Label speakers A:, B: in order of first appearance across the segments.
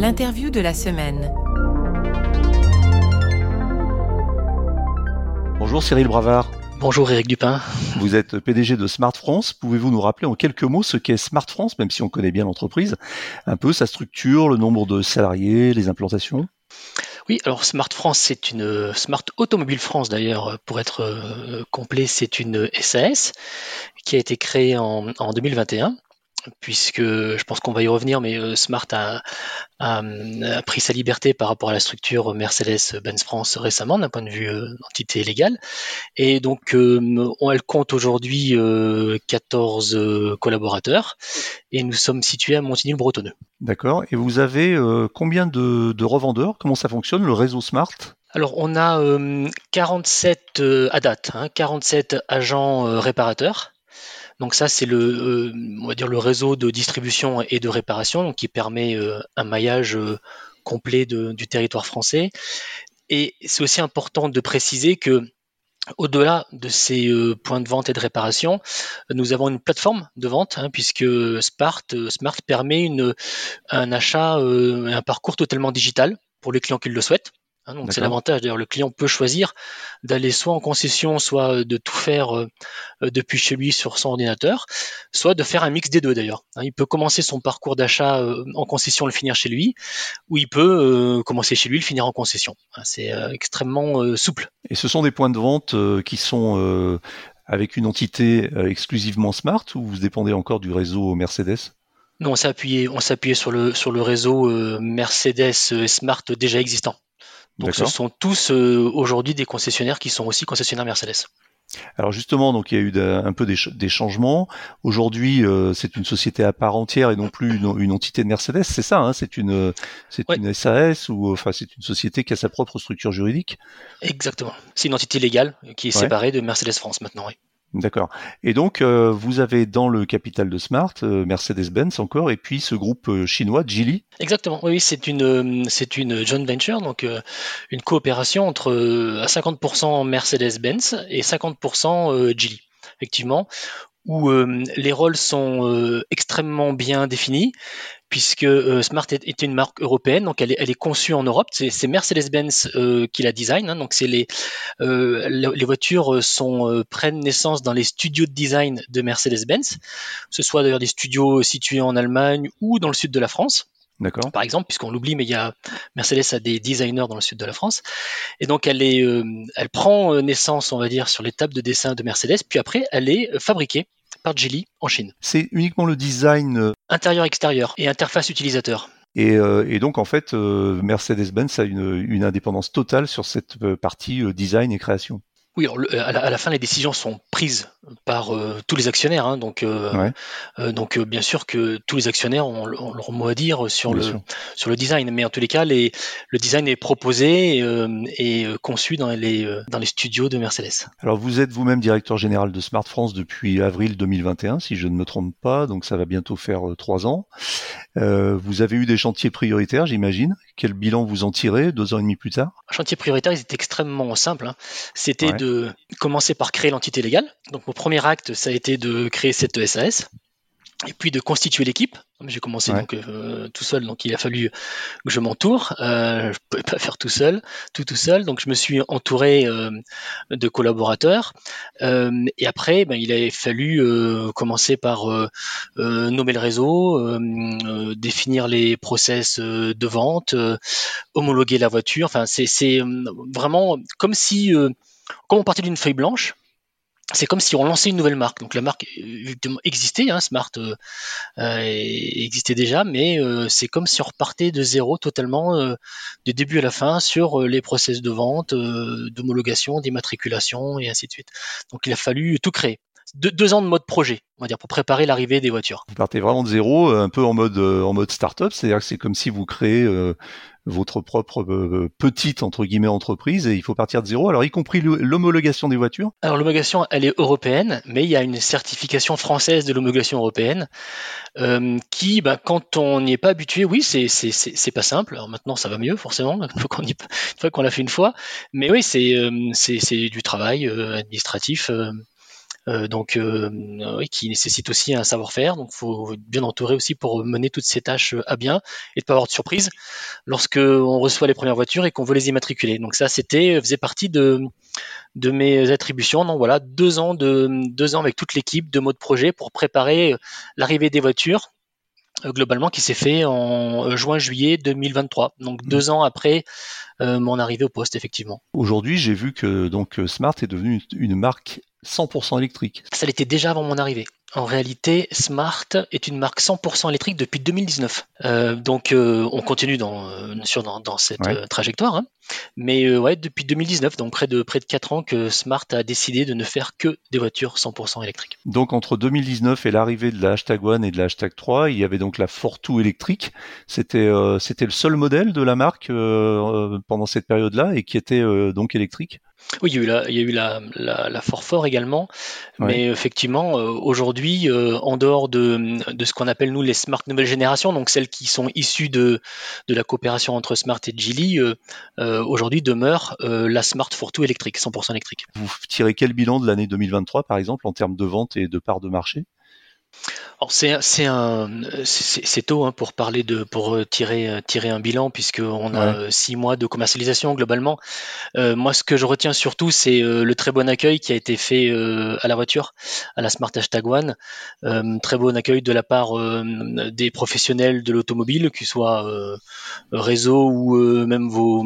A: L'interview de la semaine.
B: Bonjour Cyril Bravard.
C: Bonjour Eric Dupin.
B: Vous êtes PDG de Smart France. Pouvez-vous nous rappeler en quelques mots ce qu'est Smart France, même si on connaît bien l'entreprise, un peu sa structure, le nombre de salariés, les implantations?
C: Oui, alors Smart France, c'est une Smart Automobile France d'ailleurs, pour être euh, complet, c'est une SAS qui a été créée en, en 2021 puisque je pense qu'on va y revenir, mais euh, Smart a, pris sa liberté par rapport à la structure Mercedes-Benz France récemment d'un point de vue euh, entité légale. Et donc, euh, elle compte aujourd'hui 14 collaborateurs et nous sommes situés à Montigny-le-Bretonneux.
B: D'accord. Et vous avez combien de, revendeurs? Comment ça fonctionne, le réseau Smart?
C: Alors on a 47 à date, 47 hein, agents réparateurs donc ça, c'est le, euh, on va dire le réseau de distribution et de réparation qui permet euh, un maillage euh, complet du territoire français. Et c'est aussi important de préciser que au-delà de ces points de vente et de réparation, nous avons une plateforme de vente, hein, puisque Smart, Smart permet une, un achat, un parcours totalement digital pour les clients qui le souhaitent. Hein, donc c'est l'avantage. D'ailleurs, le client peut choisir d'aller soit en concession, soit euh, de tout faire euh, euh, depuis chez lui sur son ordinateur, soit de faire un mix des deux d'ailleurs. Hein, il peut commencer son parcours d'achat en concession, le finir chez lui, ou il peut commencer chez lui, le finir en concession. Hein, c'est extrêmement souple.
B: Et ce sont des points de vente qui sont avec une entité exclusivement Smart ou vous dépendez encore du réseau Mercedes?
C: Non, on s'est appuyé, on sur le sur le réseau Mercedes Smart déjà existant. Donc ce sont tous euh, aujourd'hui des concessionnaires qui sont aussi concessionnaires Mercedes.
B: Alors justement, donc il y a eu un peu des, changements. Aujourd'hui, euh, c'est une société à part entière et non plus une, entité de Mercedes. C'est ça, hein c'est une c'est une SAS ou enfin c'est une société qui a sa propre structure juridique?
C: Exactement. C'est une entité légale qui est séparée de Mercedes France maintenant. Oui.
B: D'accord. Et donc, euh, vous avez dans le capital de Smart euh, Mercedes-Benz encore, et puis ce groupe euh, chinois, Geely.
C: Exactement. Oui, c'est une c'est une joint venture, donc une coopération entre à 50% Mercedes-Benz et 50% Geely. Effectivement, où les rôles sont extrêmement bien définis puisque euh, Smart est, une marque européenne, donc elle est, elle est conçue en Europe. C'est Mercedes-Benz euh, qui la design, hein, donc c'est les, euh, les voitures sont prennent naissance dans les studios de design de Mercedes-Benz, ce soit d'ailleurs des studios situés en Allemagne ou dans le sud de la France. D'accord. Par exemple, puisqu'on l'oublie, mais il y a Mercedes a des designers dans le sud de la France, et donc elle est, elle prend naissance, on va dire, sur les tables de dessin de Mercedes, puis après elle est fabriquée par Geely en Chine.
B: C'est uniquement le design euh,
C: intérieur-extérieur et interface utilisateur.
B: Et, euh, donc en fait, euh, Mercedes-Benz a une, indépendance totale sur cette partie design et création.
C: Oui, à, la, fin, les décisions sont prises par euh, tous les actionnaires. Hein, donc, euh, euh, donc bien sûr que tous les actionnaires ont, leur mot à dire sur le sur le design. Mais en tous les cas, les, le design est proposé et conçu dans les dans les studios de Mercedes.
B: Alors, vous êtes vous-même directeur général de Smart France depuis avril 2021, si je ne me trompe pas. Donc, ça va bientôt faire trois ans. vous avez eu des chantiers prioritaires, j'imagine. Quel bilan vous en tirez deux ans et demi plus tard?
C: Un chantier prioritaire, il était extrêmement simple. Hein. C'était de commencer par créer l'entité légale. Donc mon premier acte, ça a été de créer cette SAS et puis de constituer l'équipe. J'ai commencé donc euh, tout seul, donc il a fallu que je m'entoure. Euh, je pouvais pas faire tout seul, tout tout seul, donc je me suis entouré euh, de collaborateurs. Euh, et après, ben, il a fallu commencer par nommer le réseau, définir les process de vente, homologuer la voiture. Enfin, c'est vraiment comme si, comme on partait d'une feuille blanche c'est comme si on lançait une nouvelle marque. Donc la marque existait, hein, Smart euh, euh, existait déjà, mais euh, c'est comme si on repartait de zéro totalement, euh, du début à la fin, sur les process de vente, d'homologation, d'immatriculation et ainsi de suite. Donc il a fallu tout créer. deux ans de mode projet, on va dire, pour préparer l'arrivée des voitures.
B: Vous partez vraiment de zéro, un peu en mode en mode startup, c'est-à-dire que c'est comme si vous créez votre propre euh, petite entre guillemets entreprise et il faut partir de zéro. Alors y compris l'homologation des voitures?
C: Alors l'homologation elle est européenne, mais il y a une certification française de l'homologation européenne euh, qui, bah, quand on n'y est pas habitué, oui c'est pas simple. Maintenant ça va mieux forcément une fois qu'on y, l'a fait une fois, mais oui euh, c'est du travail administratif. Donc qui nécessite aussi un savoir-faire. Donc, faut bien entourer aussi pour mener toutes ces tâches à bien et de pas avoir de surprise lorsque on reçoit les premières voitures et qu'on veut les immatriculer. Donc ça, c'était faisait partie de de mes attributions. Donc voilà, deux ans de deux ans avec toute l'équipe de mode projet pour préparer l'arrivée des voitures euh, globalement qui s'est fait en euh, juin-juillet 2023, donc deux ans après euh, mon arrivée au poste effectivement.
B: Aujourd'hui, j'ai vu que donc Smart est devenu une marque 100% électrique.
C: Ça l'était déjà avant mon arrivée. En réalité, Smart est une marque 100% électrique depuis 2019. Euh, donc, euh, on continue dans, euh, dans, cette trajectoire. Hein. Mais ouais, depuis 2019, donc près de près de 4 ans, que Smart a décidé de ne faire que des voitures 100% électriques.
B: Donc, entre 2019 et l'arrivée de la hashtag One et de la hashtag 3, il y avait donc la Fortwo électrique. C'était c'était le seul modèle de la marque pendant cette période-là et qui était donc électrique.
C: Oui, il y a eu la, il y a eu la, la, Fort également, mais effectivement, euh, aujourd'hui, euh, en dehors de, de ce qu'on appelle nous les smart nouvelle génération, donc celles qui sont issues de, de la coopération entre Smart et Geely, euh, aujourd'hui demeure la Smart Fortwo électrique, 100% électrique.
B: Vous tirez quel bilan de l'année 2023, par exemple, en termes de vente et de part de marché?
C: C'est c'est un c'est tôt hein, pour parler de pour euh, tirer euh, tirer un bilan puisque on a euh, six mois de commercialisation globalement. moi, ce que je retiens surtout, c'est le très bon accueil qui a été fait à la voiture, à la Smart Hashtag One. très bon accueil de la part des professionnels de l'automobile, que ce soit réseau ou même vos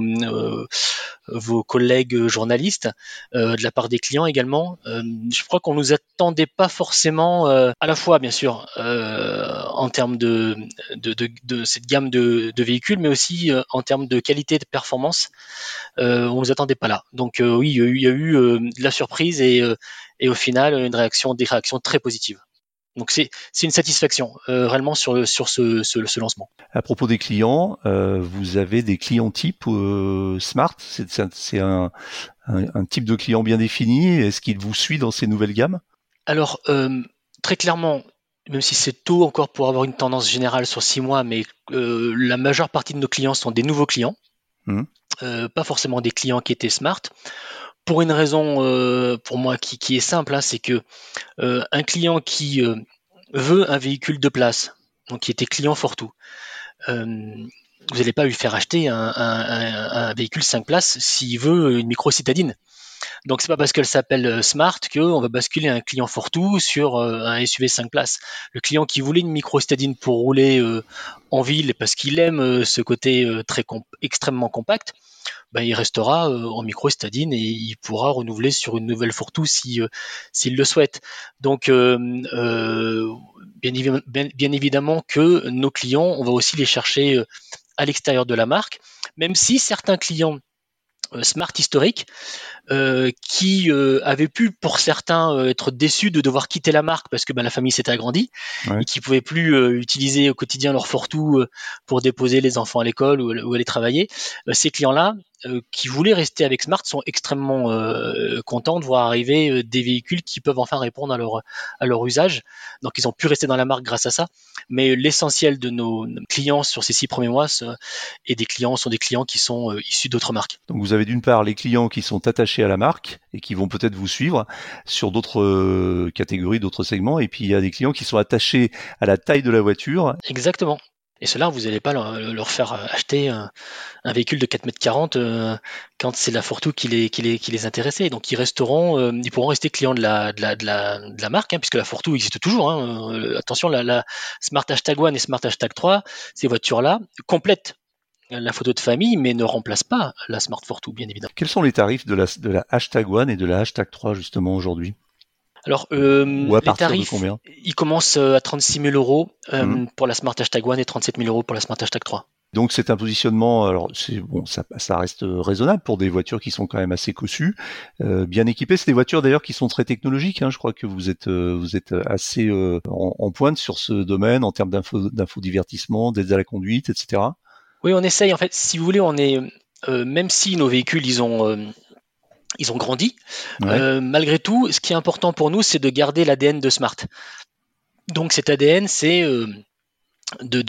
C: vos collègues journalistes, de la part des clients également. je crois qu'on nous attendait pas forcément à la fois bien sûr euh, en termes de, de, cette gamme de, véhicules, mais aussi euh, en termes de qualité de performance. Euh, on nous attendait pas là. Donc oui, il y a eu, de la surprise et, et, au final une réaction, des réactions très positives. Donc c'est une satisfaction réellement sur, sur ce, ce, lancement.
B: À propos des clients, vous avez des clients type Smart? C'est un, un, type de client bien défini? Est-ce qu'il vous suit dans ces nouvelles gammes?
C: Alors très clairement, même si c'est tôt encore pour avoir une tendance générale sur six mois, mais euh, la majeure partie de nos clients sont des nouveaux clients, mmh. euh, pas forcément des clients qui étaient smart. Pour une raison, euh, pour moi, qui, est simple, hein, c'est que un client qui veut un véhicule de place, donc qui était client Fortou, vous n'allez pas lui faire acheter un, un véhicule 5 places s'il veut une micro citadine. Donc c'est pas parce qu'elle s'appelle euh, Smart qu'on va basculer un client Fortou sur euh, un SUV 5 places. Le client qui voulait une micro stadine pour rouler euh, en ville parce qu'il aime ce côté très extrêmement compact, ben, il restera en micro stadine et il pourra renouveler sur une nouvelle Fortou si s'il le souhaite. Donc bien, évidemment que nos clients, on va aussi les chercher à l'extérieur de la marque, même si certains clients smart historiques euh, qui euh, avaient pu pour certains euh, être déçus de devoir quitter la marque parce que ben, la famille s'était agrandie et qui pouvaient plus utiliser au quotidien leur fortou pour déposer les enfants à l'école ou, ou, aller travailler. ces clients-là, euh, qui voulaient rester avec Smart sont extrêmement euh, contents de voir arriver euh, des véhicules qui peuvent enfin répondre à leur, à leur usage. Donc ils ont pu rester dans la marque grâce à ça. Mais l'essentiel de nos clients sur ces six premiers mois et des clients sont des clients qui sont issus d'autres marques.
B: Donc vous avez d'une part les clients qui sont attachés à la marque et qui vont peut-être vous suivre sur d'autres catégories, d'autres segments. Et puis il y a des clients qui sont attachés à la taille de la voiture.
C: Exactement. Et cela, vous n'allez pas leur, faire acheter un, véhicule de 4,40 m euh, quand c'est la Fortwo qui les, qui, les, qui les intéressait. Donc ils resteront, euh, ils pourront rester clients de la, marque, hein, puisque la Fortwo existe toujours. Hein. Euh, attention, la, Smart Hashtag One et Smart Hashtag 3, ces voitures-là complètent la photo de famille, mais ne remplacent pas la Smart Fortwo, bien évidemment.
B: Quels sont les tarifs de la, de la Hashtag One et de la Hashtag 3 justement aujourd'hui?
C: Alors, euh, les tarifs, ils commencent euh, à 36 000 euros euh, mhm. pour la Smart Hashtag One et 37 000 euros pour la Smart Hashtag 3.
B: Donc c'est un positionnement, alors c'est bon, ça, ça, reste raisonnable pour des voitures qui sont quand même assez cossues, euh, bien équipées. C'est des voitures d'ailleurs qui sont très technologiques. Hein. Je crois que vous êtes euh, vous êtes assez euh, en, pointe sur ce domaine en termes d'info d'infodivertissement, d'aide à la conduite, etc.
C: Oui, on essaye. En fait, si vous voulez, on est même si nos véhicules ils ont ils ont grandi. Euh, malgré tout, ce qui est important pour nous, c'est de garder l'ADN de Smart. Donc cet ADN, c'est euh, de,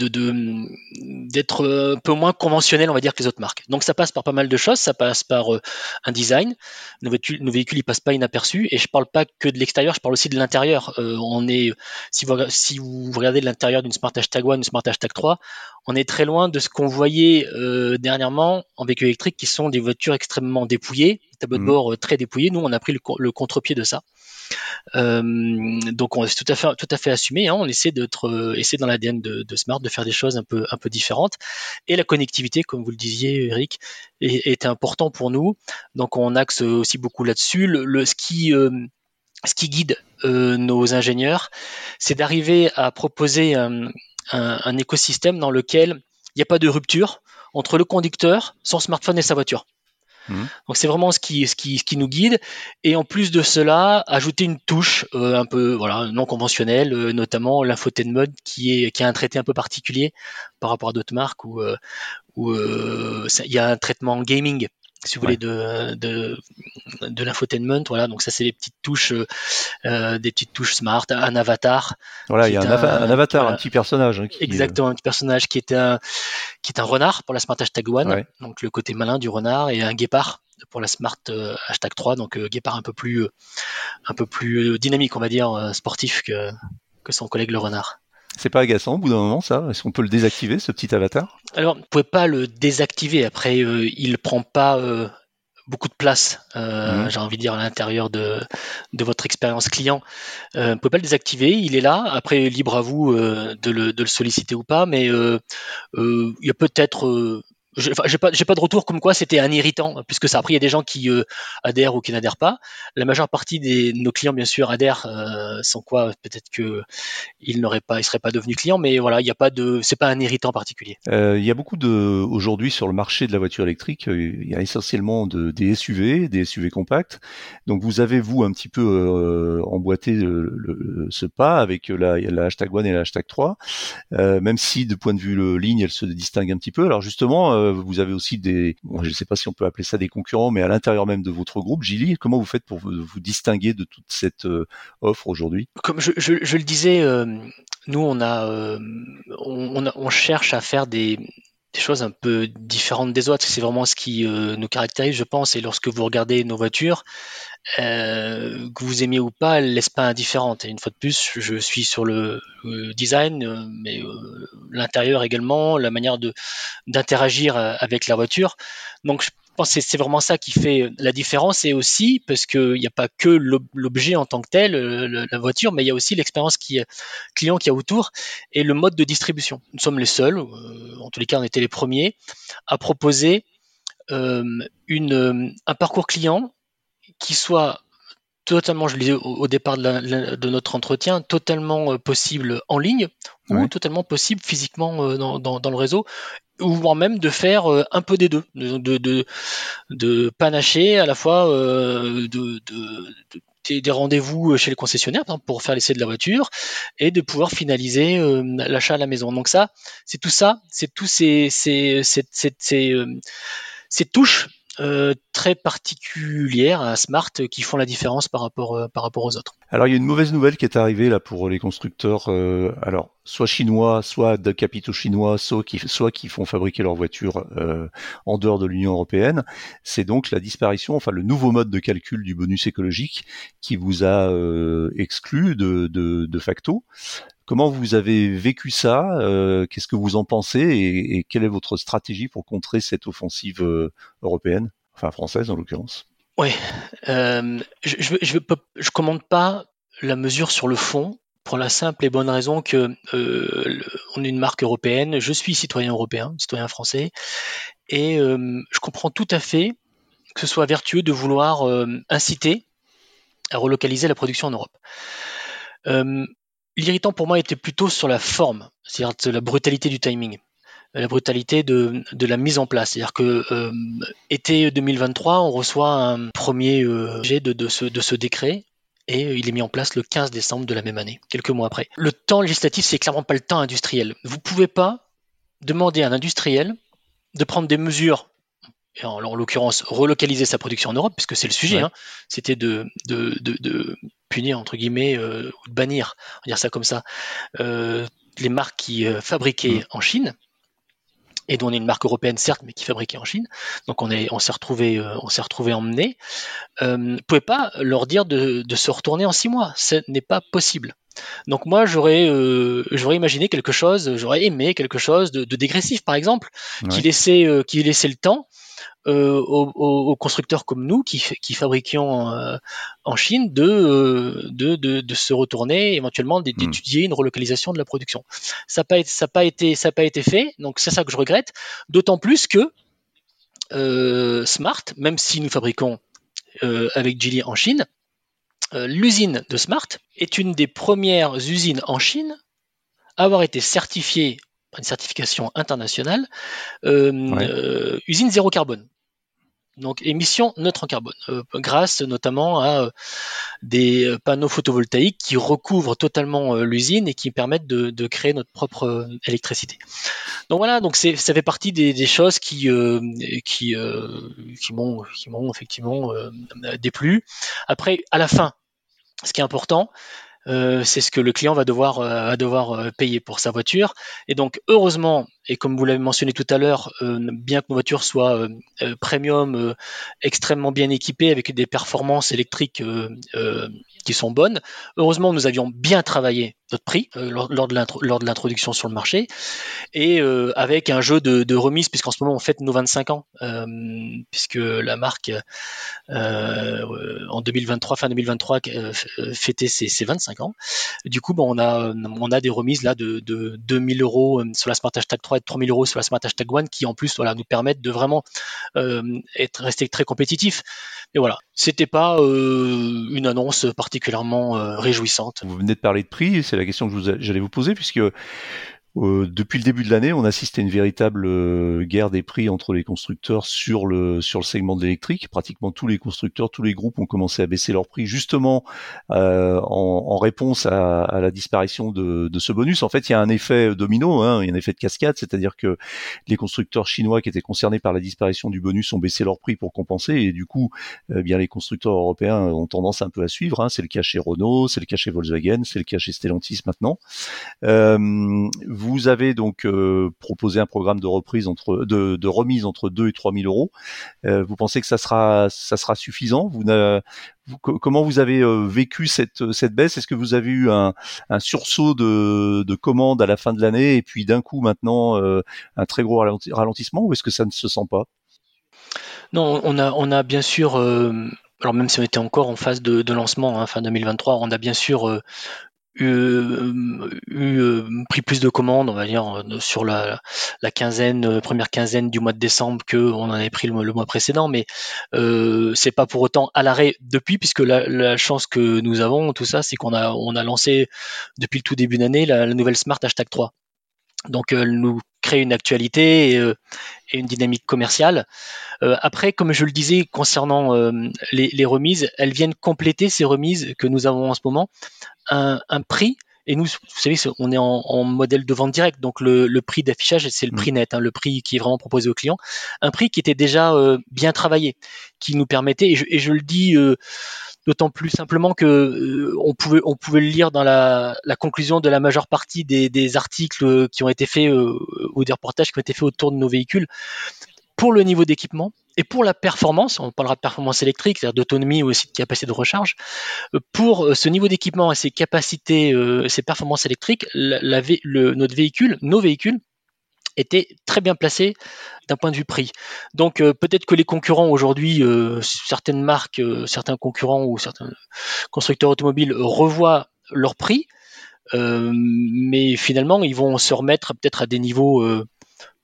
C: d'être un peu moins conventionnel, on va dire, que les autres marques. Donc ça passe par pas mal de choses, ça passe par euh, un design. Nos véhicules, nos véhicules, ils passent pas inaperçus. Et je parle pas que de l'extérieur, je parle aussi de l'intérieur. Euh, on est, si vous, si vous regardez l'intérieur d'une Smart Hashtag 1, une Smart Hashtag 3, on est très loin de ce qu'on voyait euh, dernièrement en véhicules électriques, qui sont des voitures extrêmement dépouillées, tableau de mmh. bord très dépouillé. Nous, on a pris le, le contre-pied de ça. Euh, donc on c'est tout à fait tout à fait assumé. Hein. on essaie d'être euh, dans l'ADN de, Smart de faire des choses un peu un peu différentes. Et la connectivité, comme vous le disiez, Eric, est, important pour nous. Donc on axe aussi beaucoup là-dessus. Le, ce qui euh, ce qui guide nos ingénieurs, c'est d'arriver à proposer un, écosystème dans lequel il n'y a pas de rupture entre le conducteur, son smartphone et sa voiture. Mhm. Donc c'est vraiment ce qui, nous guide. Et en plus de cela, ajouter une touche euh, un peu non conventionnelle, euh, notamment l'infotainment qui, qui a un traité un peu particulier par rapport à d'autres marques où, euh, où il y a un traitement gaming si vous voulez, de, de, de l'infotainment. Voilà, donc ça, c'est des petites touches, euh, des petites touches smart, un avatar.
B: Voilà, il y a un, avatar, un petit personnage. Hein,
C: exactement, un petit personnage qui est un, qui est un renard pour la Smart Hashtag One, donc le côté malin du renard, et un guépard pour la Smart euh, Hashtag 3, donc euh, guépard un peu plus, un peu plus dynamique, on va dire, sportif que, que son collègue le renard.
B: C'est pas agaçant au bout d'un moment ça Est-ce qu'on peut le désactiver ce petit avatar?
C: Alors, vous pouvez pas le désactiver. Après, euh, il prend pas euh, beaucoup de place, euh, mhm. j'ai envie de dire, à l'intérieur de, de votre expérience client. Euh, vous pouvez pas le désactiver, il est là. Après, libre à vous de le, de, le, solliciter ou pas, mais il y a peut-être j'ai pas, pas de retour comme quoi c'était un irritant, puisque ça après il y a des gens qui euh, adhèrent ou qui n'adhèrent pas. La majeure partie de nos clients bien sûr adhèrent, euh, sans quoi peut-être que ils n'auraient pas, ils seraient pas devenus clients, mais voilà, il n'y a pas de, c'est pas un irritant particulier.
B: Euh, il y a beaucoup de aujourd'hui sur le marché de la voiture électrique, il y a essentiellement de, des SUV, des SUV compacts. Donc vous avez vous un petit peu emboîté le, ce pas avec la, hashtag one et la hashtag 3, même si de point de vue ligne elle se distingue un petit peu. Alors justement vous avez aussi des, je ne sais pas si on peut appeler ça des concurrents, mais à l'intérieur même de votre groupe, Gilly, comment vous faites pour vous, distinguer de toute cette euh, offre aujourd'hui?
C: Comme je, le disais, euh, nous on a, on, cherche à faire des, choses un peu différentes des autres. C'est vraiment ce qui nous caractérise, je pense. Et lorsque vous regardez nos voitures, euh, que vous aimiez ou pas, elle laisse pas indifférente. Et une fois de plus, je suis sur le, design, euh, mais euh, l'intérieur également, la manière d'interagir avec la voiture. Donc je pense que c'est vraiment ça qui fait la différence et aussi parce qu'il n'y a pas que l'objet en tant que tel, la voiture, mais il y a aussi l'expérience client qui a autour et le mode de distribution. Nous sommes les seuls, en tous les cas on était les premiers, à proposer un parcours client qui soit totalement, je le disais au, départ de, notre entretien, totalement euh, possible en ligne ou totalement possible physiquement euh, dans, le réseau, ou voire même de faire euh, un peu des deux, de, de, panacher à la fois de, des rendez-vous chez les concessionnaires pour faire l'essai de la voiture et de pouvoir finaliser l'achat à la maison. Donc ça, c'est tout ça, c'est tous ces, ces, ces touches euh, très particulières à Smart qui font la différence par rapport, euh, par rapport aux autres.
B: Alors il y a une mauvaise nouvelle qui est arrivée là pour les constructeurs, euh, alors soit chinois, soit de capitaux chinois, soit qui, soit qui font fabriquer leurs voitures en dehors de l'Union européenne. C'est donc la disparition, enfin le nouveau mode de calcul du bonus écologique qui vous a exclu de, de, de facto. Comment vous avez vécu ça euh, Qu'est-ce que vous en pensez et, quelle est votre stratégie pour contrer cette offensive euh, européenne, enfin française en l'occurrence?
C: Oui, euh, je je, je, je commande pas la mesure sur le fond pour la simple et bonne raison que on est une marque européenne, je suis citoyen européen, citoyen français, et je comprends tout à fait que ce soit vertueux de vouloir inciter à relocaliser la production en Europe. L'irritant pour moi était plutôt sur la forme, c'est-à-dire la brutalité du timing, la brutalité de, la mise en place. C'est-à-dire que euh, été 2023, on reçoit un premier euh, jet de, ce, de ce décret et il est mis en place le 15 décembre de la même année, quelques mois après. Le temps législatif, c'est clairement pas le temps industriel. Vous pouvez pas demander à un industriel de prendre des mesures en, l'occurrence relocaliser sa production en Europe, puisque c'est le sujet, hein. c'était de, de, punir entre guillemets euh, ou de bannir, on va dire ça comme ça, euh, les marques qui fabriquaient mm. en Chine et dont on est une marque européenne certes, mais qui fabriquait en Chine. Donc on est, on s'est retrouvé, on s'est retrouvé emmené. Euh, pouvez pas leur dire de, de, se retourner en six mois. Ce n'est pas possible. Donc moi j'aurais j'aurais imaginé quelque chose, j'aurais aimé quelque chose de, de dégressif par exemple, qui laissait qui laissait le temps euh, aux, constructeurs comme nous qui, qui fabriquions euh, en Chine euh, de, de, de, se retourner, éventuellement hmm. d'étudier une relocalisation de la production. Ça n'a pas, ça pas, été, ça pas été fait, donc c'est ça que je regrette, d'autant plus que Smart, même si nous fabriquons avec Geely en Chine, l'usine de Smart est une des premières usines en Chine à avoir été certifiée une certification internationale, usine zéro carbone donc émissions neutres en carbone, euh, grâce notamment à euh, des euh, panneaux photovoltaïques qui recouvrent totalement l'usine et qui permettent de, créer notre propre électricité. Donc voilà, donc ça fait partie des, choses qui qui qui m'ont qui m'ont effectivement déplu. Après, à la fin, ce qui est important, euh, c'est ce que le client va devoir, euh, devoir euh, payer pour sa voiture. Et donc, heureusement, et comme vous l'avez mentionné tout à l'heure, bien que nos voitures soient premium, extrêmement bien équipées, avec des performances électriques qui sont bonnes, heureusement, nous avions bien travaillé notre prix lors, de l'introduction sur le marché. Et avec un jeu de, de remise puisqu'en ce moment on fête nos 25 ans puisque la marque en 2023 fin 2023 fêtait ses, ses 25 du coup, bon, on a des remises là de, de 2000 euros euh, sur la Smart Hashtag 3 et de 3000 euros sur la Smart Hashtag 1 qui en plus voilà nous permettent de vraiment euh, être rester très compétitif. Et voilà, c'était pas euh, une annonce particulièrement réjouissante.
B: Vous venez de parler de prix, c'est la question que j'allais vous poser puisque euh, depuis le début de l'année, on assiste à une véritable euh, guerre des prix entre les constructeurs sur le sur le segment de l'électrique. Pratiquement tous les constructeurs, tous les groupes ont commencé à baisser leurs prix justement euh, en, en, réponse à, à, la disparition de, de, ce bonus. En fait, il y a un effet domino, hein, il y a un effet de cascade, c'est-à-dire que les constructeurs chinois qui étaient concernés par la disparition du bonus ont baissé leurs prix pour compenser, et du coup, eh bien les constructeurs européens ont tendance un peu à suivre. Hein. C'est le cas chez Renault, c'est le cas chez Volkswagen, c'est le cas chez Stellantis maintenant. Vous vous avez donc euh, proposé un programme de reprise de, remise entre 2 et 3 000 euros. Euh, vous pensez que ça sera suffisant? Comment vous avez euh, vécu cette baisse? Est-ce que vous avez eu un, sursaut de, de commandes à la fin de l'année et puis d'un coup maintenant un très gros ralentissement ou est-ce que ça ne se sent pas?
C: Non, on a bien sûr alors même si on était encore en phase de, lancement, hein, fin 2023, on a bien sûr eu, pris plus de commandes, on va dire, sur la, la quinzaine, première quinzaine du mois de décembre que on en avait pris le, mois précédent, mais euh, c'est pas pour autant à l'arrêt depuis, puisque la, la, chance que nous avons, tout ça, c'est qu'on a on a lancé depuis le tout début d'année la, la, nouvelle Smart Hashtag 3. Donc elle nous crée une actualité et, euh, et une dynamique commerciale. Euh, après, comme je le disais concernant euh, les, les, remises, elles viennent compléter ces remises que nous avons en ce moment un, un prix et nous, vous savez, on est en, en modèle de vente directe, donc le, le prix d'affichage, c'est le mm. prix net, hein, le prix qui est vraiment proposé au client, un prix qui était déjà euh, bien travaillé, qui nous permettait, et je, et je le dis euh, d'autant plus simplement que euh, on pouvait on pouvait le lire dans la, conclusion de la majeure partie des, articles qui ont été faits ou des reportages qui ont été faits autour de nos véhicules pour le niveau d'équipement et pour la performance, on parlera de performance électrique, c'est-à-dire d'autonomie ou aussi de capacité de recharge, euh, pour euh, ce niveau d'équipement et ces capacités, euh, ces performances électriques, le, notre véhicule, nos véhicules, étaient très bien placés d'un point de vue prix. Donc peut-être que les concurrents aujourd'hui, certaines marques, certains concurrents ou certains constructeurs automobiles revoient leur prix, mais finalement ils vont se remettre peut-être à des niveaux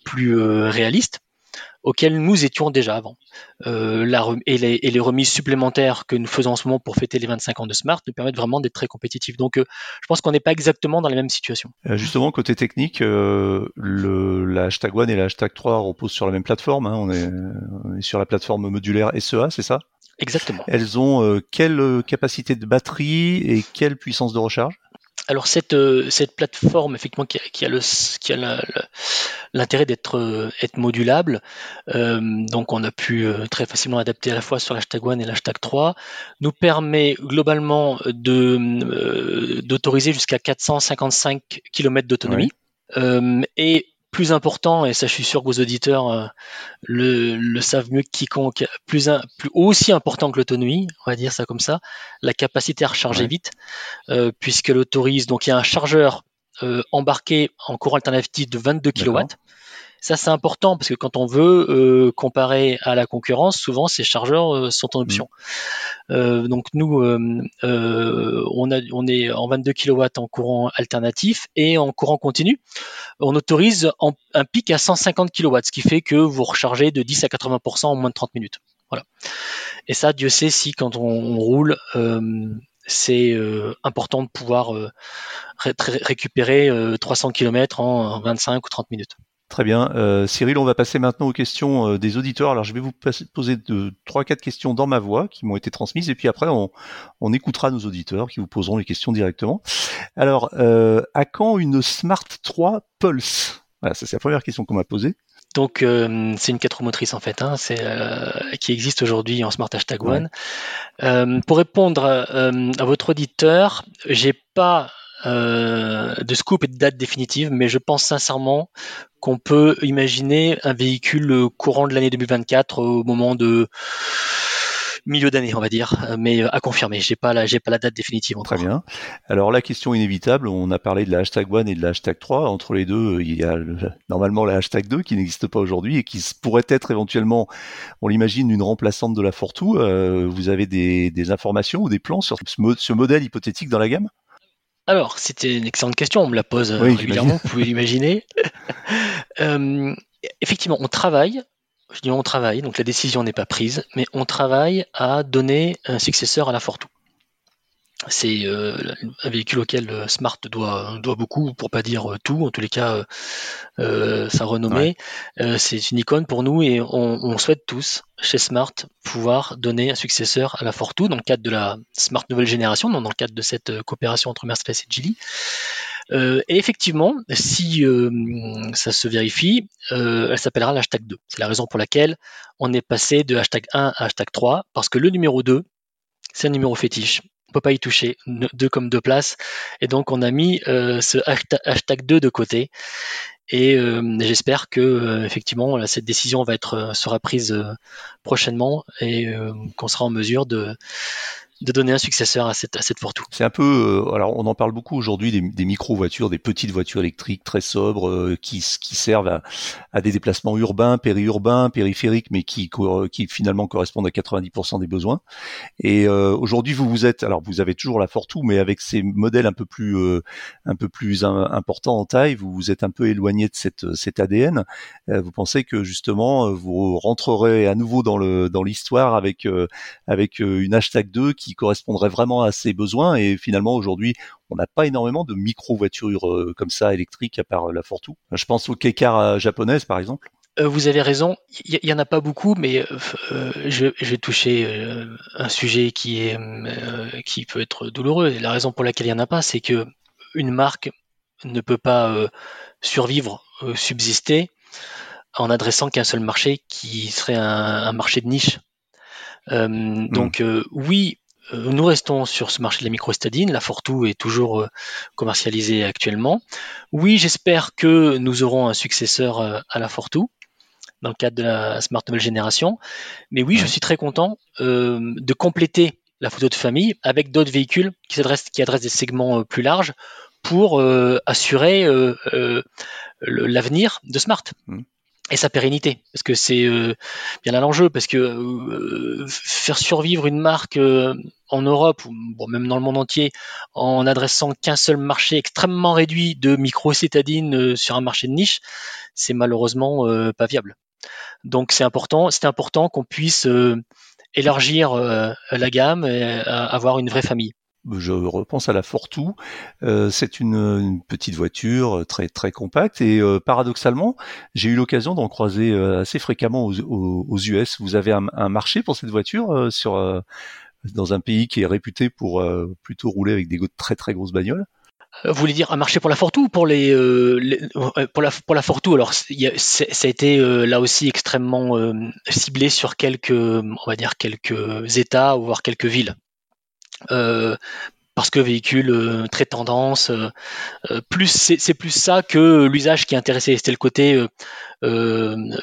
C: plus réalistes auxquels nous étions déjà avant. Euh, la, et, les, et, les, remises supplémentaires que nous faisons en ce moment pour fêter les 25 ans de Smart nous permettent vraiment d'être très compétitifs. Donc euh, je pense qu'on n'est pas exactement dans la même situation.
B: Euh, justement, côté technique, le, la hashtag 1 et la hashtag 3 reposent sur la même plateforme. Hein. On, est, on, est, sur la plateforme modulaire SEA, c'est ça?
C: Exactement.
B: Elles ont quelle capacité de batterie et quelle puissance de recharge?
C: Alors cette, euh, cette plateforme effectivement qui a, qui a le qui a l'intérêt d'être euh, être modulable, euh, donc on a pu très facilement adapter à la fois sur l'hashtag 1 et l'hashtag 3, nous permet globalement de d'autoriser jusqu'à 455 km d'autonomie. et plus important, et ça je suis sûr que vos auditeurs euh, le, savent mieux que quiconque, plus, plus aussi important que l'autonomie, on va dire ça comme ça, la capacité à recharger vite, euh, puisqu'elle autorise, donc il y a un chargeur euh, embarqué en courant alternatif de 22 kW, ça, c'est important parce que quand on veut euh, comparer à la concurrence, souvent ces chargeurs euh, sont en mm. option. Euh, donc nous, on, a, on est en 22 kW en courant alternatif et en courant continu, on autorise un pic à 150 kW, ce qui fait que vous rechargez de 10 à 80% en moins de 30 minutes. Voilà. Et ça, Dieu sait si quand on, roule, c'est important de pouvoir récupérer 300 km en 25 ou 30 minutes.
B: Très bien. Euh, Cyril, on va passer maintenant aux questions euh, des auditeurs. Alors, je vais vous poser trois, quatre questions dans ma voix qui m'ont été transmises, et puis après, on, écoutera nos auditeurs qui vous poseront les questions directement. Alors, euh, à quand une Smart 3 Pulse? Voilà, ça c'est la première question qu'on m'a posée.
C: Donc c'est une 4 motrice en fait, hein, c'est qui existe aujourd'hui en Smart Hashtag One. pour répondre à votre auditeur, j'ai pas euh, de scoop et de date définitive, mais je pense sincèrement qu'on peut imaginer un véhicule courant de l'année 2024 au moment de milieu d'année, on va dire, mais à confirmer. J'ai pas la, j'ai pas la date définitive
B: encore. Très bien. Alors la question inévitable, on a parlé de la hashtag 1 et de la hashtag 3. Entre les deux, il y a normalement la hashtag 2 qui n'existe pas aujourd'hui et qui pourrait être éventuellement, on l'imagine, une remplaçante de la Fortwo. Euh, vous avez des, des, informations ou des plans sur ce modèle hypothétique dans la gamme?
C: Alors, c'était une excellente question, on me la pose euh, régulièrement, vous pouvez l'imaginer. Euh, effectivement, on travaille, je dis on travaille, donc la décision n'est pas prise, mais on travaille à donner un successeur à la Fortwo c'est euh, un véhicule auquel euh, Smart doit, doit beaucoup, pour pas dire euh, tout, en tous les cas sa renommée. c'est une icône pour nous et on, souhaite tous, chez Smart, pouvoir donner un successeur à la Fortwo dans le cadre de la Smart nouvelle génération, dans le cadre de cette coopération entre Mercedes et Geely. et effectivement, si ça se vérifie, elle s'appellera l'hashtag 2. C'est la raison pour laquelle on est passé de hashtag 1 à hashtag 3, parce que le numéro 2, c'est un numéro fétiche on peut pas y toucher, deux comme deux places. Et donc on a mis euh, ce hashtag 2 de côté. Et euh, j'espère que euh, effectivement cette décision sera prise prochainement et qu'on sera en mesure de de donner un successeur à cette, à cette Fortwo.
B: C'est un peu, euh, alors on en parle beaucoup aujourd'hui des, des micro-voitures, des petites voitures électriques très sobres euh, qui, qui servent à, à, des déplacements urbains, périurbains, périphériques, mais qui, qui finalement correspondent à 90% des besoins. Et euh, aujourd'hui, vous vous êtes, alors vous avez toujours la Fortwo, mais avec ces modèles un peu plus, un peu plus importants en taille, vous vous êtes un peu éloigné de cette, cet ADN. vous pensez que justement, vous rentrerez à nouveau dans le dans l'histoire avec avec une hashtag 2 qui correspondrait vraiment à ses besoins. Et finalement, aujourd'hui, on n'a pas énormément de micro-voitures euh, comme ça électriques à part la Fortwo. Je pense aux K-Car euh, japonaises, par exemple.
C: Euh, vous avez raison, il y, en a pas beaucoup, mais je, vais toucher un sujet qui est qui peut être douloureux. Et la raison pour laquelle il y en a pas, c'est que une marque ne peut pas survivre, subsister en adressant qu'un seul marché qui serait un, marché de niche. Hmm. Donc oui, euh, nous restons sur ce marché de la microstadine. La Fortou est toujours euh, commercialisée actuellement. Oui, j'espère que nous aurons un successeur euh, à la Fortou dans le cadre de la Smart Nouvelle Génération. Mais oui, je suis très content de compléter la photo de famille avec d'autres véhicules qui adressent, qui adressent des segments plus larges pour assurer l'avenir de Smart. Mmh et sa pérennité. Parce que c'est euh, bien là l'enjeu parce que euh, faire survivre une marque euh, en Europe ou bon, même dans le monde entier en adressant qu'un seul marché extrêmement réduit de micro-cétadines sur un marché de niche c'est malheureusement pas viable. Donc c'est important c'est important qu'on puisse élargir la gamme et avoir une vraie famille
B: je repense à la Fortou. Euh, c'est une, petite voiture très très compacte et euh, paradoxalement, j'ai eu l'occasion d'en croiser euh, assez fréquemment aux, US. Vous avez un, marché pour cette voiture dans un pays qui est réputé pour plutôt rouler avec des très très grosses bagnoles?
C: Vous voulez dire un marché pour la Fortou ou pour les, la pour Alors ça a été là aussi extrêmement ciblé sur quelques on va dire quelques États ou voire quelques villes parce que véhicule euh, très tendance. Euh, euh, plus c'est plus ça que l'usage qui intéressait. C'était le côté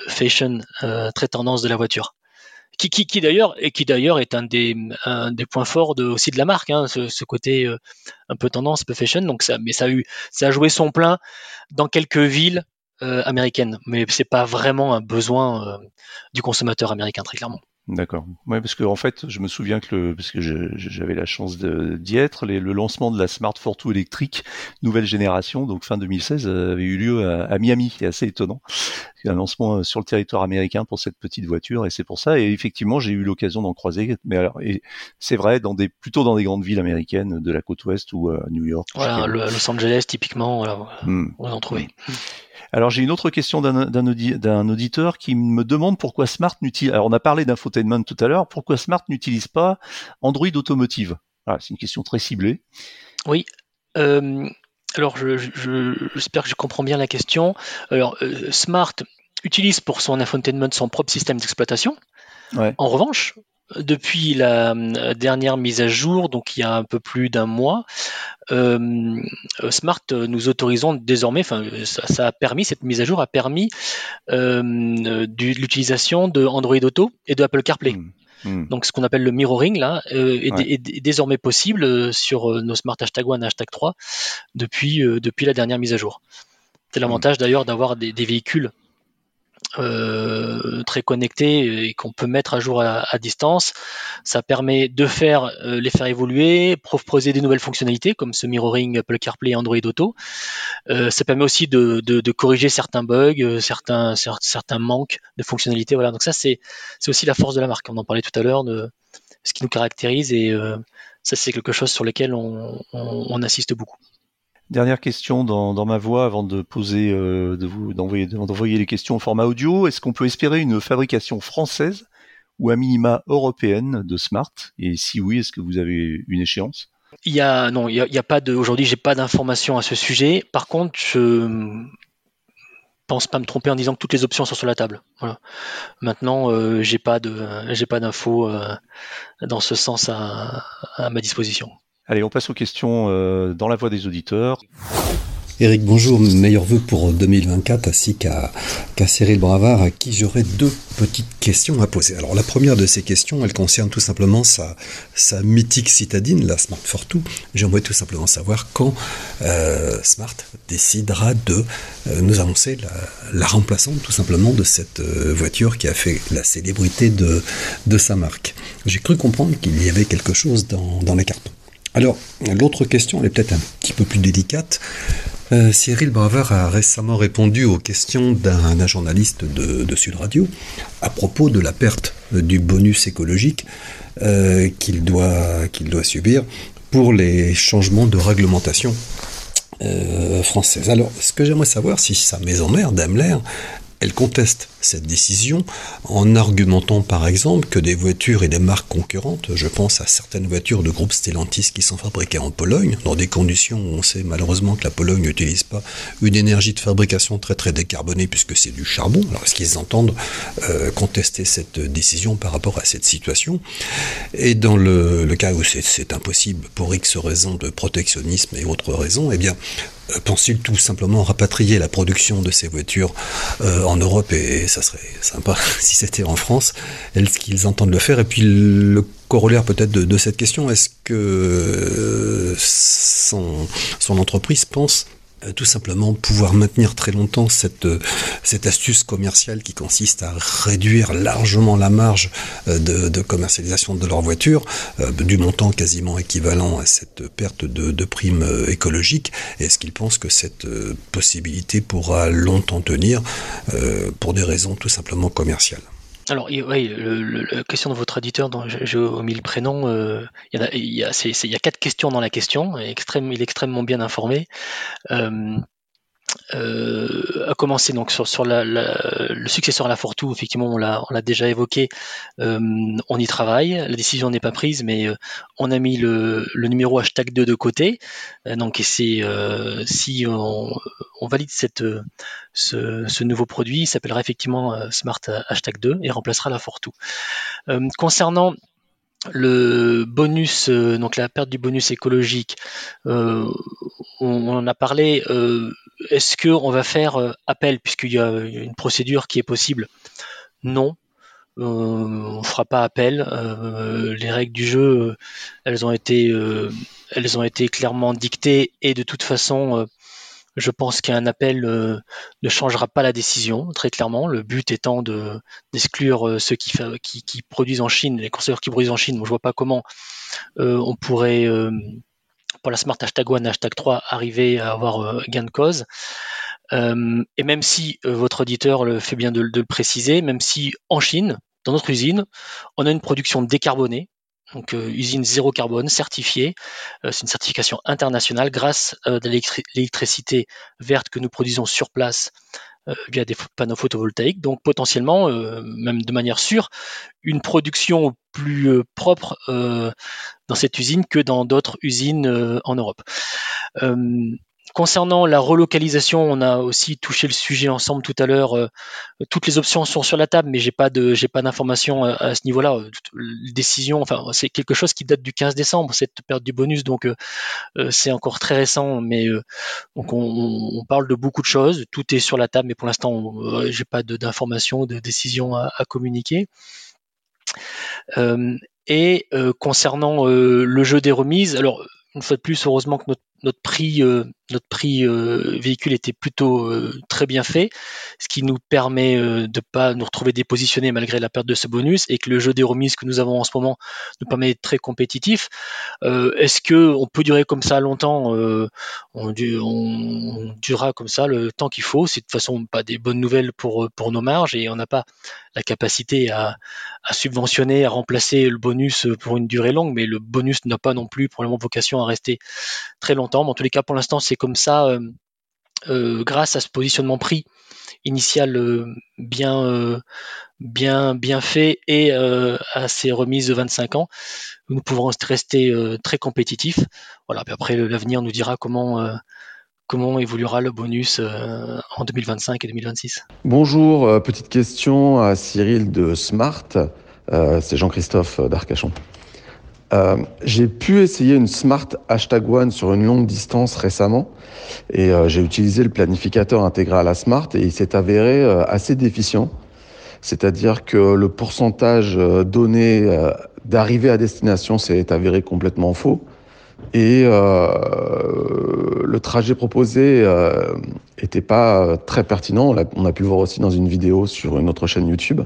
C: fashion, très tendance de la voiture. Qui d'ailleurs et qui d'ailleurs est un des, un des points forts de, aussi de la marque, hein, ce, ce, côté un peu tendance, un peu fashion. Donc ça, mais ça a eu, ça a joué son plein dans quelques villes américaines, mais c'est pas vraiment un besoin du consommateur américain très clairement.
B: D'accord. Ouais, parce que en fait, je me souviens que le, parce que j'avais la chance d'y être, le lancement de la Smart Fortwo électrique nouvelle génération, donc fin 2016, avait eu lieu à, Miami. C'est assez étonnant. C'est un lancement euh, sur le territoire américain pour cette petite voiture, et c'est pour ça. Et effectivement, j'ai eu l'occasion d'en croiser. Mais alors, c'est vrai, dans des, plutôt dans des grandes villes américaines de la côte ouest ou à euh, New York.
C: Voilà, Los Angeles typiquement, voilà, hmm. on en trouver. Hmm.
B: Alors j'ai une autre question d'un auditeur qui me demande pourquoi Smart n'utilise. Alors on a parlé d'infotainment tout à l'heure. Pourquoi Smart n'utilise pas Android Automotive? C'est une question très ciblée.
C: Oui. Euh, alors j'espère que je comprends bien la question. Alors euh, Smart utilise pour son infotainment son propre système d'exploitation. En revanche, depuis la euh, dernière mise à jour, donc il y a un peu plus d'un mois, euh, Smart nous autorisons désormais, enfin ça, a permis, cette mise à jour a permis euh, l'utilisation de Android Auto et de Apple CarPlay. Hmm. Hmm. Donc ce qu'on appelle le mirroring là est, désormais possible sur nos Smart Hashtag 1 et Hashtag 3 depuis, depuis la dernière mise à jour. C'est l'avantage d'ailleurs d'avoir des, véhicules euh, très connectés et qu'on peut mettre à jour à, distance. Ça permet de faire euh, les faire évoluer, proposer des nouvelles fonctionnalités comme ce mirroring Apple CarPlay Android Auto. Euh, ça permet aussi de, corriger certains bugs, certains certains manques de fonctionnalités. Voilà. Donc ça c'est c'est aussi la force de la marque. On en parlait tout à l'heure de ce qui nous caractérise et ça c'est quelque chose sur lequel on, on, on assiste beaucoup.
B: Dernière question dans, ma voix avant de poser, euh, de d'envoyer les questions au format audio. Est-ce qu'on peut espérer une fabrication française ou à minima européenne de Smart? Et si oui, est-ce que vous avez une échéance?
C: Il y a non, il y a, pas de. Aujourd'hui, j'ai pas d'informations à ce sujet. Par contre, je pense pas me tromper en disant que toutes les options sont sur la table. Voilà. Maintenant, euh, j'ai pas de, j'ai pas d'infos euh, dans ce sens à ma disposition.
B: Allez, on passe aux questions euh, dans la voix des auditeurs.
A: Eric, bonjour, meilleurs vœux pour 2024 ainsi qu'à Cyril Bravard à qui j'aurais deux petites questions à poser. Alors la première de ces questions, elle concerne tout simplement sa, sa mythique citadine, la Smart Fortwo. J'aimerais tout simplement savoir quand euh, Smart décidera de euh, nous annoncer la, la, remplaçante tout simplement de cette voiture qui a fait la célébrité de, de sa marque. J'ai cru comprendre qu'il y avait quelque chose dans, dans les cartons. Alors, l'autre question, elle est peut-être un petit peu plus délicate. Euh, Cyril Braver a récemment répondu aux questions d'un journaliste de, Sud Radio à propos de la perte du bonus écologique euh, qu'il doit, subir pour les changements de réglementation euh, française. Alors, ce que j'aimerais savoir, si sa maison mère, Daimler, elle conteste cette décision en argumentant par exemple que des voitures et des marques concurrentes, je pense à certaines voitures de groupe Stellantis qui sont fabriquées en Pologne, dans des conditions où on sait malheureusement que la Pologne n'utilise pas une énergie de fabrication très très décarbonée puisque c'est du charbon. Alors est-ce qu'ils entendent euh, contester cette décision par rapport à cette situation? Et dans le, cas où c'est impossible pour X raisons de protectionnisme et autres raisons, eh bien pensent-ils tout simplement rapatrier la production de ces voitures euh, en Europe et, ça serait sympa si c'était en France? Est-ce qu'ils entendent le faire? Et puis le corollaire peut-être de, cette question, est-ce que euh, son, entreprise pense euh, tout simplement pouvoir maintenir très longtemps cette, euh, cette astuce commerciale qui consiste à réduire largement la marge euh, de, commercialisation de leur voiture, du montant quasiment équivalent à cette perte de, de prime écologique. Est-ce qu'ils pensent que cette possibilité pourra longtemps tenir pour des raisons tout simplement commerciales?
C: Alors, oui, la question de votre éditeur, dont j'ai omis le prénom, euh, il, y a, il, y a, quatre questions dans la question, il est extrêmement bien informé. Euh, euh, a commencé donc sur, sur la, le successeur à la Fortou, effectivement on l'a l'a déjà évoqué, euh, on y travaille, la décision n'est pas prise, mais euh, on a mis le, le, numéro hashtag 2 de côté, donc et c'est si on, on, valide cette ce, ce nouveau produit, il s'appellera effectivement Smart hashtag 2 et remplacera la Fortou. concernant le bonus, donc la perte du bonus écologique, on, on, en a parlé. Euh, est-ce qu'on va faire euh, appel puisqu'il y a une procédure qui est possible? Non. Euh, on ne fera pas appel. Euh, les règles du jeu, elles ont été, elles ont été clairement dictées et de toute façon, je pense qu'un appel ne changera pas la décision, très clairement. Le but étant de d'exclure ceux qui, produisent en Chine, les conseillers qui produisent en Chine. je je vois pas comment on pourrait pour la Smart hashtag 1, hashtag 3 arriver à avoir euh, gain de cause. Euh, et même si euh, votre auditeur le fait bien de, le préciser, même si en Chine, dans notre usine, on a une production décarbonée, donc usine zéro carbone certifiée. c'est une certification internationale grâce à l'électricité verte que nous produisons sur place via des panneaux photovoltaïques. Donc potentiellement, même de manière sûre, une production plus propre dans cette usine que dans d'autres usines euh, en Europe. Euh, concernant la relocalisation, on a aussi touché le sujet ensemble tout à l'heure. Euh, toutes les options sont sur la table, mais j'ai pas de j'ai pas d'informations à, ce niveau-là. Décision, enfin c'est quelque chose qui date du 15 décembre cette perte du bonus, donc c'est encore très récent. Mais donc on, parle de beaucoup de choses. Tout est sur la table, mais pour l'instant j'ai pas d'informations, de, décisions à, à communiquer. Et euh, concernant euh, le jeu des remises, alors une fois de plus, heureusement que notre notre prix, euh, notre prix euh, véhicule était plutôt euh, très bien fait, ce qui nous permet de pas nous retrouver dépositionnés malgré la perte de ce bonus et que le jeu des remises que nous avons en ce moment nous permet d'être très compétitif. Est-ce que on peut durer comme ça longtemps on, on, durera comme ça le temps qu'il faut? C'est de toute façon pas des bonnes nouvelles pour pour nos marges et on n'a pas la capacité à, à subventionner, à remplacer le bonus pour une durée longue, mais le bonus n'a pas non plus pour le moment vocation à rester très longtemps en tous les cas, pour l'instant, c'est comme ça, euh, euh, grâce à ce positionnement prix initial euh, bien, bien, bien fait et à ces remises de 25 ans, nous pouvons rester très compétitifs. Voilà. Puis après, l'avenir nous dira comment comment évoluera le bonus en 2025 et 2026
D: Bonjour, petite question à Cyril de Smart. c'est Jean-Christophe d'Arcachon. Euh, j'ai pu essayer une Smart Hashtag One sur une longue distance récemment et euh, j'ai utilisé le planificateur intégré à la Smart et il s'est avéré euh, assez déficient. C'est-à-dire que le pourcentage donné d'arrivée à destination s'est avéré complètement faux et le trajet proposé n'était pas très pertinent. On a pu le voir aussi dans une vidéo sur une autre chaîne YouTube.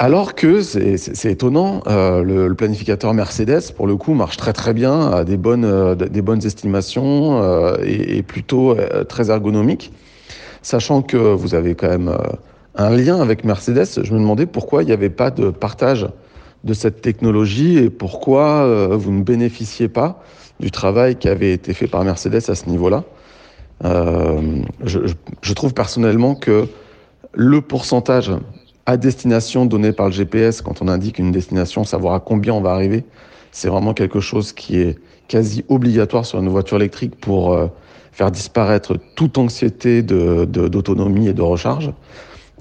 D: Alors que c'est étonnant, euh, le, planificateur Mercedes, pour le coup, marche très très bien, a des bonnes, euh, estimations euh, et, plutôt très ergonomique. Sachant que vous avez quand même un lien avec Mercedes, je me demandais pourquoi il n'y avait pas de partage de cette technologie et pourquoi vous ne bénéficiez pas du travail qui avait été fait par Mercedes à ce niveau-là. Je, je trouve personnellement que le pourcentage à destination donnée par le GPS, quand on indique une destination, savoir à combien on va arriver, c'est vraiment quelque chose qui est quasi obligatoire sur une voiture électrique pour euh, faire disparaître toute anxiété d'autonomie de, et de recharge.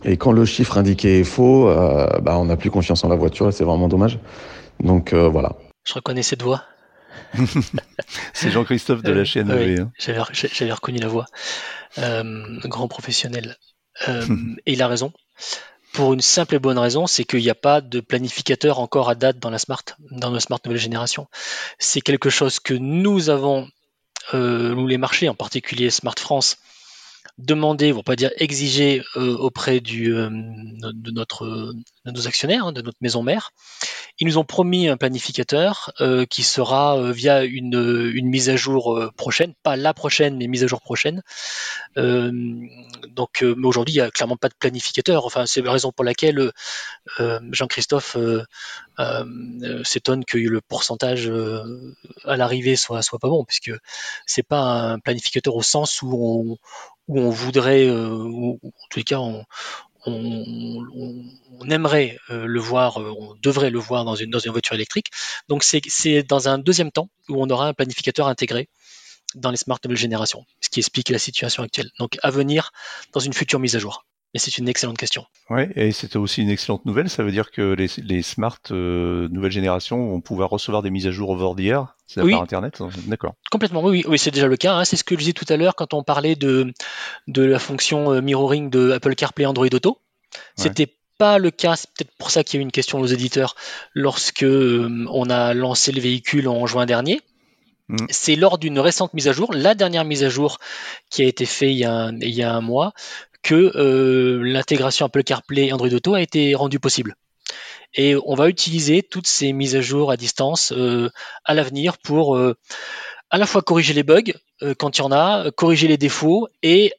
D: Et quand le chiffre indiqué est faux, euh, bah, on n'a plus confiance en la voiture et c'est vraiment dommage. Donc euh, voilà.
C: Je reconnais cette voix.
B: c'est Jean-Christophe de la chaîne
C: oui, hein. J'avais reconnu la voix. grand professionnel. et il a raison pour une simple et bonne raison, c'est qu'il n'y a pas de planificateur encore à date dans la Smart, dans la Smart nouvelle génération. C'est quelque chose que nous avons, euh, nous les marchés, en particulier Smart France, demandé, pour pas dire exiger euh, auprès du, euh, de notre, nos actionnaires, hein, de notre maison mère. Ils nous ont promis un planificateur euh, qui sera via une, une, mise à jour prochaine, pas la prochaine, mais mise à jour prochaine. donc, mais aujourd'hui, il n'y a clairement pas de planificateur. Enfin, c'est la raison pour laquelle Jean-Christophe s'étonne que le pourcentage à l'arrivée soit, soit pas bon, puisque c'est pas un planificateur au sens où on, où on voudrait, ou en tous les cas, on, aimerait euh, le voir, euh, on devrait le voir dans une, dans une voiture électrique. Donc c'est dans un deuxième temps où on aura un planificateur intégré dans les smart nouvelle génération, ce qui explique la situation actuelle. Donc à venir dans une future mise à jour. Et c'est une excellente question.
B: Oui, et c'était aussi une excellente nouvelle. Ça veut dire que les, les smart euh, nouvelle génération vont pouvoir recevoir des mises à jour over the air, c'est par Internet. D'accord.
C: Complètement. Oui, oui, c'est déjà le cas. Hein. C'est ce que je disais tout à l'heure quand on parlait de de la fonction euh, mirroring de Apple CarPlay Android Auto. C'était pas le cas, c'est peut-être pour ça qu'il y a eu une question aux éditeurs lorsque euh, on a lancé le véhicule en juin dernier. Mm. C'est lors d'une récente mise à jour, la dernière mise à jour qui a été faite il y a il y a un mois, que euh, l'intégration Apple CarPlay Android Auto a été rendue possible. Et on va utiliser toutes ces mises à jour à distance euh, à l'avenir pour euh, à la fois corriger les bugs quand il y en a, corriger les défauts et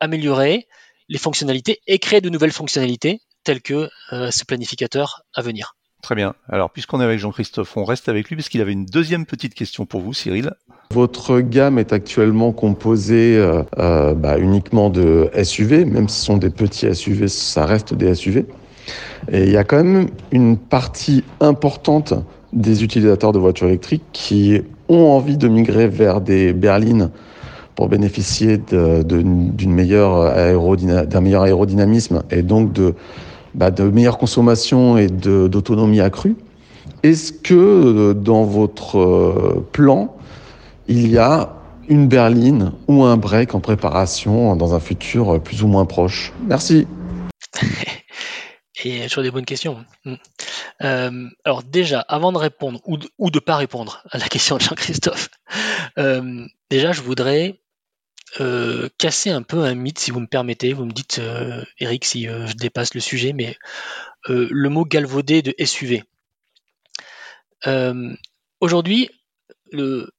C: améliorer les fonctionnalités et créer de nouvelles fonctionnalités telles que ce planificateur à venir.
B: Très bien. Alors, puisqu'on est avec Jean-Christophe, on reste avec lui parce qu'il avait une deuxième petite question pour vous, Cyril.
D: Votre gamme est actuellement composée euh, euh, bah, uniquement de SUV, même si ce sont des petits SUV, ça reste des SUV. Et il y a quand même une partie importante des utilisateurs de voitures électriques qui ont envie de migrer vers des berlines pour bénéficier d'un meilleur aérodynamisme et donc de bah, de meilleure consommation et d'autonomie accrue. Est-ce que euh, dans votre euh, plan, il y a une berline ou un break en préparation dans un futur plus ou moins proche? Merci.
C: Et toujours des bonnes questions. Hmm. Euh, alors déjà, avant de répondre ou de ne pas répondre à la question de Jean-Christophe, déjà je voudrais euh, casser un peu un mythe, si vous me permettez. Vous me dites, euh, Eric, si euh, je dépasse le sujet, mais le mot galvaudé de SUV. Aujourd'hui, le,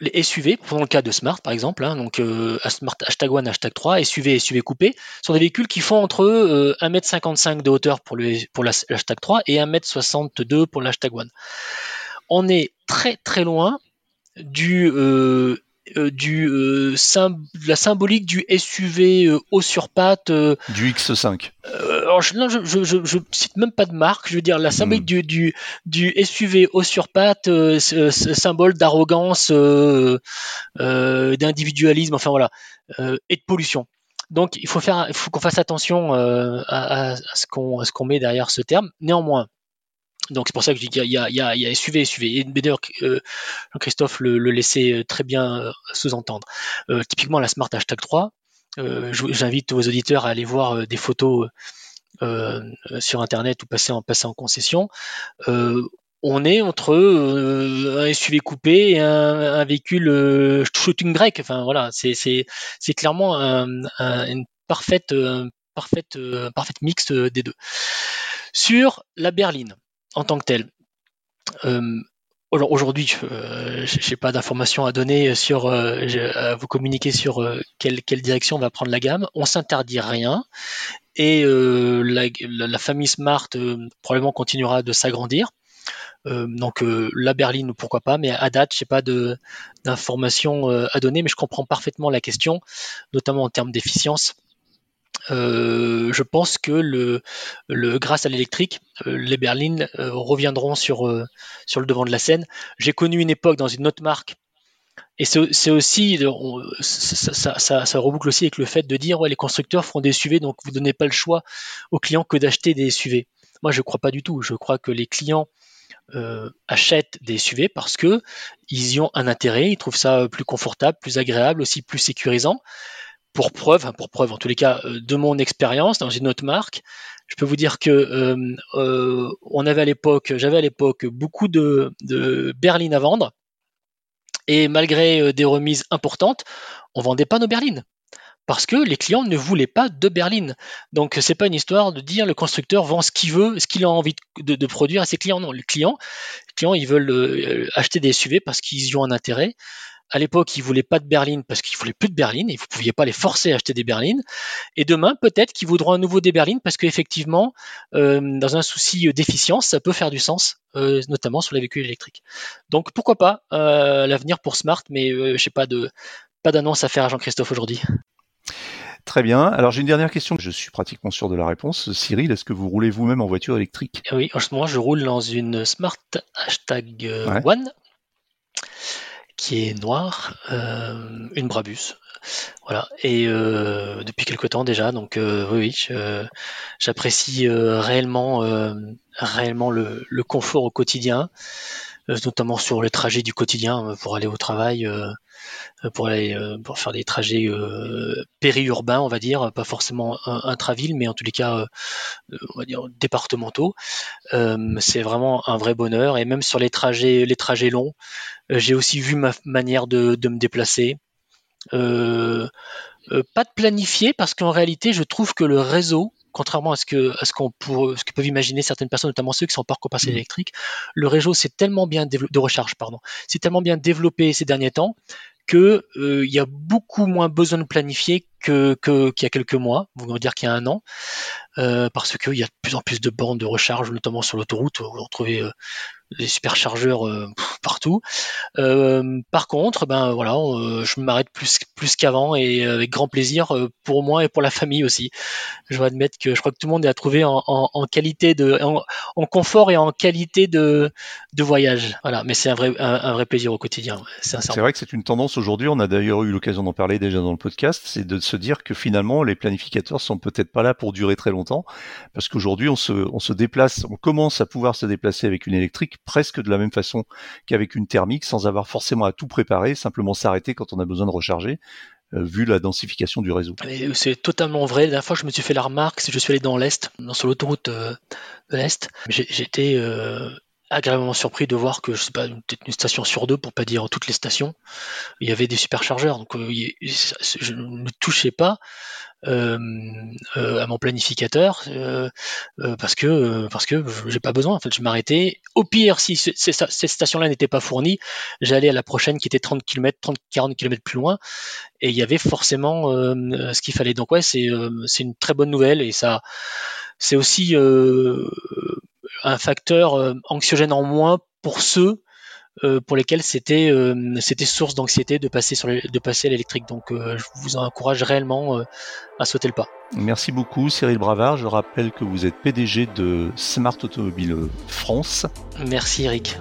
C: les SUV, dans le cas de Smart par exemple, hein, donc Smart hashtag 1, hashtag 3, SUV, SUV coupé, sont des véhicules qui font entre 1m55 de hauteur pour, le, pour l'hashtag 3 et 1m62 pour l'hashtag 1. On est très très loin du euh, du euh, la symbolique du SUV euh, haut sur pattes
B: du X5
C: alors je, non, je, je, je, cite même pas de marque je veux dire la symbolique hmm. du, du, du SUV haut sur pattes symbole d'arrogance d'individualisme enfin voilà et de pollution. Donc il faut faire il faut qu'on fasse attention à, à, ce qu'on ce qu'on met derrière ce terme. Néanmoins donc c'est pour ça que je dis qu'il y, a SUV, SUV. Et d'ailleurs, euh, Christophe le, laissait euh, très bien euh, sous-entendre. Euh, typiquement la Smart Hashtag 3, euh, j'invite vos auditeurs à aller voir des photos sur Internet ou passer en, concession. on est entre un SUV coupé et un, véhicule shooting break. Enfin voilà, c'est clairement un, un, une parfaite, parfaite, parfaite mixte des deux. Sur la berline, en tant que tel. Euh, aujourd'hui, euh, je n'ai pas d'informations à donner sur, euh, vous communiquer sur quelle, direction va prendre la gamme. On s'interdit rien et la, famille Smart probablement continuera de s'agrandir. donc la berline, pourquoi pas, mais à date, je n'ai pas d'informations à donner, mais je comprends parfaitement la question, notamment en termes d'efficience. Euh, je pense que grâce à l'électrique, euh, les berlines euh, reviendront sur, le devant de la scène. J'ai connu une époque dans une autre marque et c'est aussi, ça, reboucle aussi avec le fait de dire les constructeurs feront des SUV, donc vous ne donnez pas le choix aux clients que d'acheter des SUV. Moi, je ne crois pas du tout. Je crois que les clients achètent des SUV parce que ils y ont un intérêt, ils trouvent ça plus confortable, plus agréable, aussi plus sécurisant pour preuve, pour preuve en tous les cas euh, de mon expérience dans une autre marque, je peux vous dire que euh, euh, on avait à l'époque, j'avais à l'époque beaucoup de, de berlines à vendre et malgré des remises importantes, on vendait pas nos berlines parce que les clients ne voulaient pas de berline. Donc c'est pas une histoire de dire le constructeur vend ce qu'il veut, ce qu'il a envie de, produire à ses clients. Non, les clients, clients ils veulent euh, acheter des SUV parce qu'ils y ont un intérêt. À l'époque, ils voulaient pas de berline parce qu'ils voulaient plus de berline et vous pouviez pas les forcer à acheter des berlines. Et demain, peut-être qu'ils voudront à nouveau des berlines parce qu'effectivement, euh, dans un souci d'efficience, ça peut faire du sens, euh, notamment sur les véhicules électriques. Donc pourquoi pas l'avenir pour Smart, mais je sais pas de pas d'annonce à faire à Jean-Christophe aujourd'hui.
B: Très bien. Alors j'ai une dernière question. Je suis pratiquement sûr de la réponse. Cyril, est-ce que vous roulez vous-même en voiture électrique?
C: Oui, en ce moment, je roule dans une Smart Hashtag euh, One qui est noire, euh, une Brabus. Voilà. Et euh, depuis quelque temps déjà, donc oui, j'apprécie réellement, réellement le, le, confort au quotidien, notamment sur le trajet du quotidien pour aller au travail. Euh, pour aller euh, pour faire des trajets euh, périurbains, on va dire, pas forcément intraville, mais en tous les cas, on va dire départementaux. c'est vraiment un vrai bonheur. Et même sur les trajets, les trajets longs, j'ai aussi vu ma manière de, me déplacer. Euh, pas de planifier parce qu'en réalité, je trouve que le réseau contrairement à ce que à ce qu'on pour ce que peuvent imaginer certaines personnes, notamment ceux qui sont en parcours passé mmh. électrique, le réseau c'est tellement bien de recharge, pardon, c'est tellement bien développé ces derniers temps que euh, il y a beaucoup moins besoin de planifier que qu'il y a quelques mois, vous dire qu'il y a un an, euh, parce qu'il y a de plus en plus de bornes de recharge, notamment sur l'autoroute. Vous retrouvez euh, des superchargeurs euh, partout. Euh, par contre, ben voilà, euh, je m'arrête plus plus qu'avant et avec grand plaisir pour moi et pour la famille aussi. Je dois admettre que je crois que tout le monde est à trouver en, en, qualité de, en, confort et en qualité de, de voyage. Voilà, mais c'est un vrai un, vrai plaisir au quotidien.
B: C'est vrai que c'est une tendance aujourd'hui. On a d'ailleurs eu l'occasion d'en parler déjà dans le podcast. C'est de se dire que finalement les planificateurs sont peut-être pas là pour durer très longtemps, parce qu'aujourd'hui on se on se déplace, on commence à pouvoir se déplacer avec une électrique presque de la même façon qu'avec une thermique, sans avoir forcément à tout préparer, simplement s'arrêter quand on a besoin de recharger euh, vu la densification du réseau.
C: C'est totalement vrai. La dernière fois, je me suis fait la remarque, c'est je suis allé dans l'Est, sur l'autoroute euh, de l'Est. J'étais euh, agréablement surpris de voir que, je sais pas, peut-être une station sur deux, pour pas dire toutes les stations, il y avait des superchargeurs. Donc, je ne touchais pas euh, euh, à mon planificateur euh, parce que parce que j'ai pas besoin. En fait, je m'arrêtais. Au pire, si ces stations-là n'étaient pas fournies, j'allais à la prochaine qui était 30 km, 30, 40 km plus loin, et il y avait forcément ce qu'il fallait. Donc ouais, c'est c'est une très bonne nouvelle et ça c'est aussi un facteur anxiogène en moins pour ceux euh, pour lesquels c'était euh, c'était source d'anxiété de passer sur de passer à l'électrique. Donc euh, je vous encourage réellement à sauter le pas.
B: Merci beaucoup Cyril Bravard. Je rappelle que vous êtes PDG de Smart Automobile France.
C: Merci Eric.